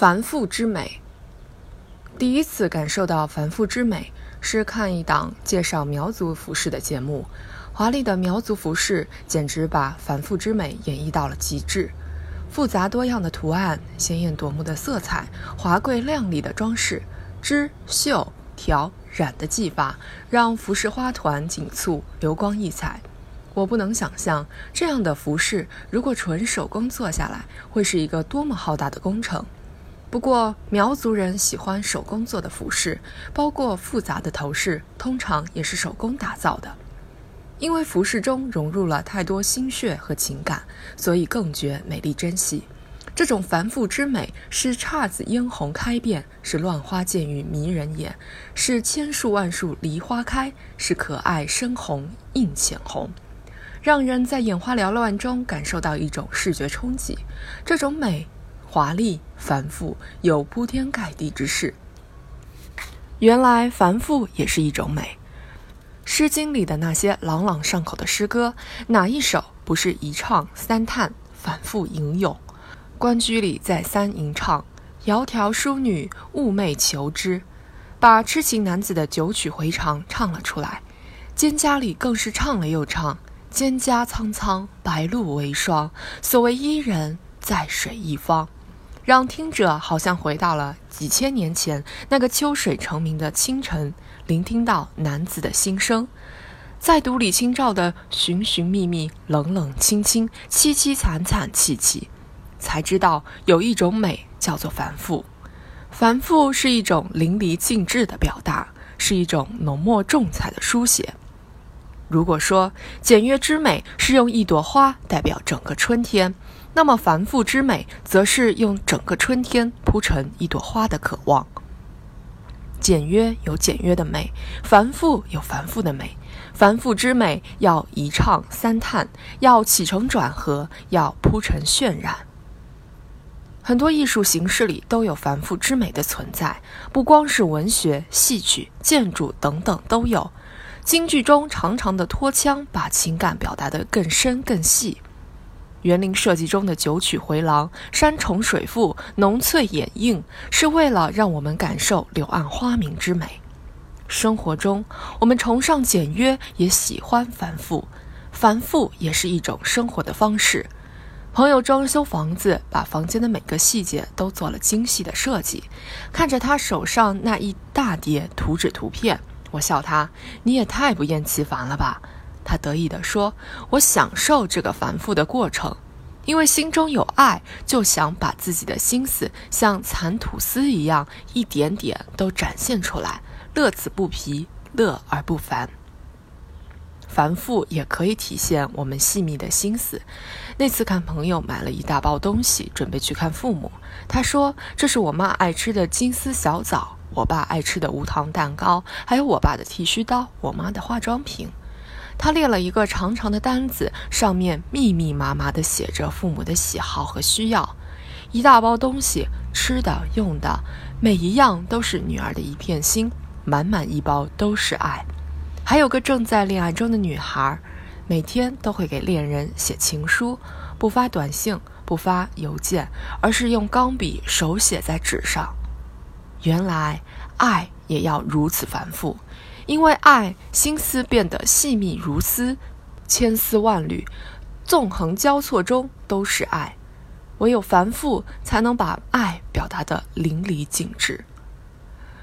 繁复之美。第一次感受到繁复之美，是看一档介绍苗族服饰的节目。华丽的苗族服饰简直把繁复之美演绎到了极致。复杂多样的图案、鲜艳夺目的色彩、华贵亮丽的装饰、织、绣、条、染的技法，让服饰花团锦簇、流光溢彩。我不能想象这样的服饰如果纯手工做下来，会是一个多么浩大的工程。不过，苗族人喜欢手工做的服饰，包括复杂的头饰，通常也是手工打造的。因为服饰中融入了太多心血和情感，所以更觉美丽珍惜。这种繁复之美，是姹紫嫣红开遍，是乱花渐欲迷人眼，是千树万树梨花开，是可爱深红映浅红，让人在眼花缭乱中感受到一种视觉冲击。这种美。华丽繁复有铺天盖地之势。原来繁复也是一种美，《诗经》里的那些朗朗上口的诗歌，哪一首不是一唱三叹，反复吟咏？关雎里再三吟唱：“窈窕淑女，寤寐求之”，把痴情男子的九曲回肠唱了出来。蒹葭里更是唱了又唱：“蒹葭苍苍，白露为霜。所谓伊人，在水一方。”让听者好像回到了几千年前那个秋水成名的清晨，聆听到男子的心声，再读李清照的寻寻觅觅、冷冷清清、凄凄惨惨戚戚，才知道有一种美叫做繁复。繁复是一种淋漓尽致的表达，是一种浓墨重彩的书写。如果说简约之美是用一朵花代表整个春天。那么繁复之美，则是用整个春天铺成一朵花的渴望。简约有简约的美，繁复有繁复的美。繁复之美要一唱三叹，要起承转合，要铺陈渲染。很多艺术形式里都有繁复之美的存在，不光是文学、戏曲、建筑等等都有。京剧中长长的拖腔，把情感表达得更深更细。园林设计中的九曲回廊、山重水复、浓翠掩映，是为了让我们感受柳暗花明之美。生活中，我们崇尚简约，也喜欢繁复。繁复也是一种生活的方式。朋友装修房子，把房间的每个细节都做了精细的设计。看着他手上那一大叠图纸图片，我笑他：“你也太不厌其烦了吧。”他得意地说：“我享受这个繁复的过程，因为心中有爱，就想把自己的心思像蚕吐丝一样，一点点都展现出来，乐此不疲，乐而不烦。繁复也可以体现我们细密的心思。那次看朋友买了一大包东西，准备去看父母，他说这是我妈爱吃的金丝小枣，我爸爱吃的无糖蛋糕，还有我爸的剃须刀，我妈的化妆品。”他列了一个长长的单子，上面密密麻麻地写着父母的喜好和需要，一大包东西，吃的、用的，每一样都是女儿的一片心，满满一包都是爱。还有个正在恋爱中的女孩，每天都会给恋人写情书，不发短信，不发邮件，而是用钢笔手写在纸上。原来，爱也要如此繁复。因为爱，心思变得细密如丝，千丝万缕，纵横交错中都是爱。唯有繁复，才能把爱表达得淋漓尽致。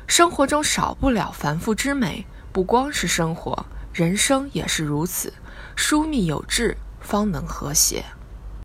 生活中少不了繁复之美，不光是生活，人生也是如此。疏密有致，方能和谐。